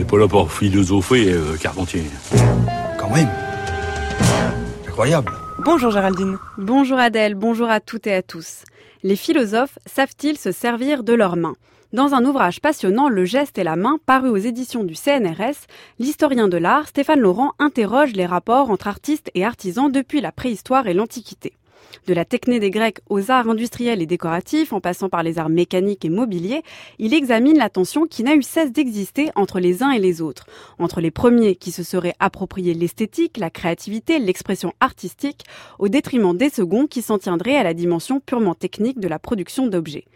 n'est pas là pour philosopher, euh, Carpentier. Quand même. Incroyable. Bonjour Géraldine. Bonjour Adèle, bonjour à toutes et à tous. Les philosophes savent-ils se servir de leurs mains? Dans un ouvrage passionnant Le geste et la main, paru aux éditions du CNRS, l'historien de l'art Stéphane Laurent interroge les rapports entre artistes et artisans depuis la préhistoire et l'Antiquité. De la techné des Grecs aux arts industriels et décoratifs, en passant par les arts mécaniques et mobiliers, il examine la tension qui n'a eu cesse d'exister entre les uns et les autres, entre les premiers qui se seraient appropriés l'esthétique, la créativité, l'expression artistique, au détriment des seconds qui s'en tiendraient à la dimension purement technique de la production d'objets.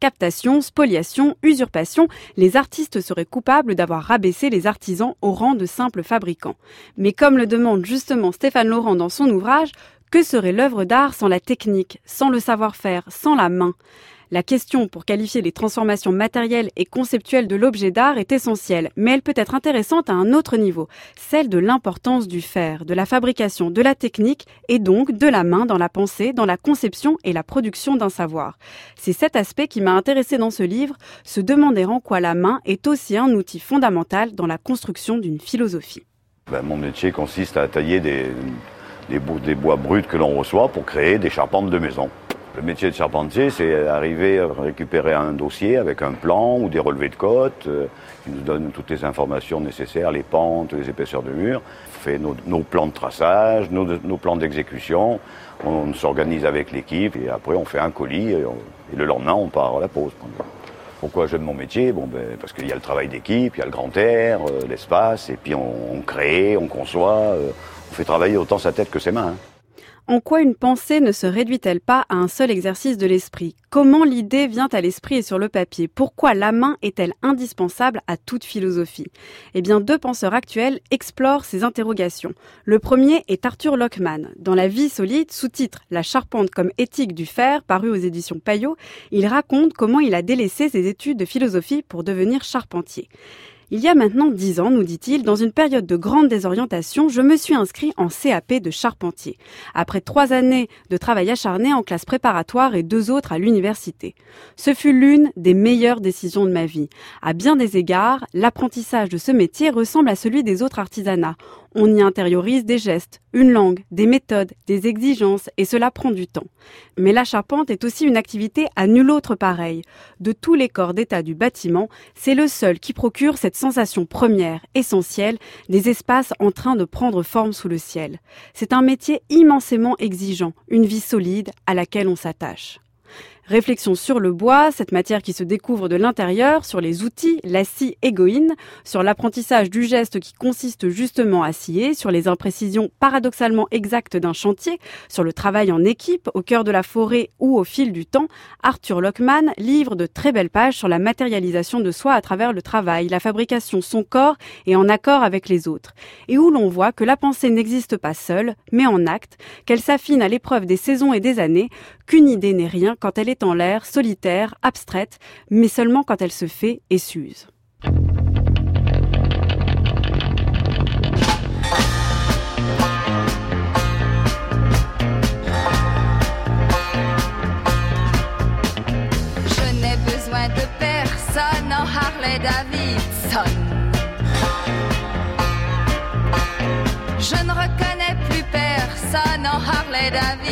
Captation, spoliation, usurpation, les artistes seraient coupables d'avoir rabaissé les artisans au rang de simples fabricants. Mais comme le demande justement Stéphane Laurent dans son ouvrage, que serait l'œuvre d'art sans la technique, sans le savoir-faire, sans la main? La question pour qualifier les transformations matérielles et conceptuelles de l'objet d'art est essentielle, mais elle peut être intéressante à un autre niveau, celle de l'importance du faire, de la fabrication, de la technique et donc de la main dans la pensée, dans la conception et la production d'un savoir. C'est cet aspect qui m'a intéressé dans ce livre, se demander en quoi la main est aussi un outil fondamental dans la construction d'une philosophie. Ben, mon métier consiste à tailler des, des, bois bruts que l'on reçoit pour créer des charpentes de maison. Le métier de charpentier, c'est arriver à récupérer un dossier avec un plan ou des relevés de côte euh, qui nous donnent toutes les informations nécessaires, les pentes, les épaisseurs de mur. On fait nos, plans de traçage, nos, plans d'exécution. On, s'organise avec l'équipe et après on fait un colis et, le lendemain on part à la pause. Pourquoi j'aime mon métier? Bon, ben, parce qu'il y a le travail d'équipe, il y a le grand air, euh, l'espace, et puis on, crée, on conçoit. Euh, fait travailler autant sa tête que ses mains. Hein. En quoi une pensée ne se réduit-elle pas à un seul exercice de l'esprit? Comment l'idée vient à l'esprit et sur le papier? Pourquoi la main est-elle indispensable à toute philosophie? Eh bien, deux penseurs actuels explorent ces interrogations. Le premier est Arthur Lockman. Dans La vie solide, sous-titre La charpente comme éthique du fer, paru aux éditions Payot, il raconte comment il a délaissé ses études de philosophie pour devenir charpentier. Il y a maintenant dix ans, nous dit-il, dans une période de grande désorientation, je me suis inscrit en CAP de charpentier, après trois années de travail acharné en classe préparatoire et deux autres à l'université. Ce fut l'une des meilleures décisions de ma vie. À bien des égards, l'apprentissage de ce métier ressemble à celui des autres artisanats. On y intériorise des gestes, une langue, des méthodes, des exigences, et cela prend du temps. Mais la charpente est aussi une activité à nul autre pareille. De tous les corps d'état du bâtiment, c'est le seul qui procure cette sensation première, essentielle, des espaces en train de prendre forme sous le ciel. C'est un métier immensément exigeant, une vie solide à laquelle on s'attache. Réflexion sur le bois, cette matière qui se découvre de l'intérieur, sur les outils, la scie égoïne, sur l'apprentissage du geste qui consiste justement à scier, sur les imprécisions paradoxalement exactes d'un chantier, sur le travail en équipe, au cœur de la forêt ou au fil du temps, Arthur Lockman livre de très belles pages sur la matérialisation de soi à travers le travail, la fabrication son corps et en accord avec les autres, et où l'on voit que la pensée n'existe pas seule, mais en acte, qu'elle s'affine à l'épreuve des saisons et des années, qu'une idée n'est rien quand elle est en l'air, solitaire, abstraite, mais seulement quand elle se fait et s'use. Je n'ai besoin de personne en Harley Davidson. Je ne reconnais plus personne en Harley Davidson.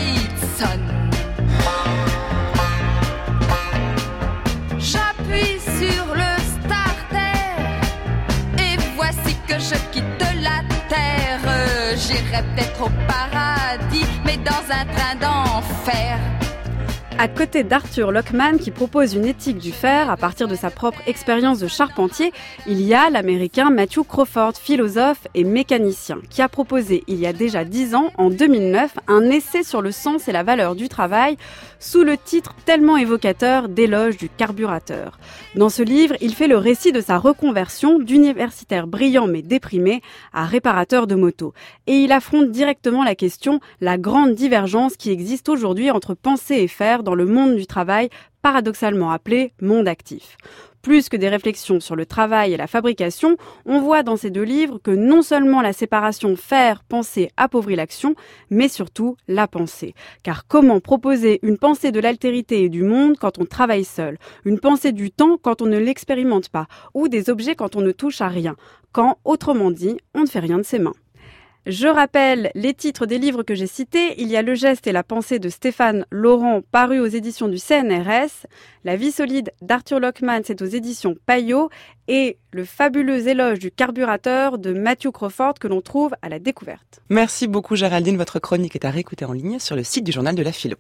Peut-être au paradis, mais dans un train d'enfer. À côté d'Arthur Lockman qui propose une éthique du fer à partir de sa propre expérience de charpentier, il y a l'américain Matthew Crawford, philosophe et mécanicien, qui a proposé il y a déjà dix ans, en 2009, un essai sur le sens et la valeur du travail sous le titre tellement évocateur d'éloge du carburateur. Dans ce livre, il fait le récit de sa reconversion d'universitaire brillant mais déprimé à réparateur de moto. Et il affronte directement la question, la grande divergence qui existe aujourd'hui entre penser et faire dans le monde du travail paradoxalement appelé monde actif. Plus que des réflexions sur le travail et la fabrication, on voit dans ces deux livres que non seulement la séparation faire-penser appauvrit l'action, mais surtout la pensée. Car comment proposer une pensée de l'altérité et du monde quand on travaille seul, une pensée du temps quand on ne l'expérimente pas, ou des objets quand on ne touche à rien, quand, autrement dit, on ne fait rien de ses mains. Je rappelle les titres des livres que j'ai cités. Il y a Le geste et la pensée de Stéphane Laurent, paru aux éditions du CNRS. La vie solide d'Arthur Lockman, c'est aux éditions Payot. Et Le fabuleux éloge du carburateur de Matthew Crawford que l'on trouve à la découverte. Merci beaucoup Géraldine. Votre chronique est à réécouter en ligne sur le site du journal de la philo.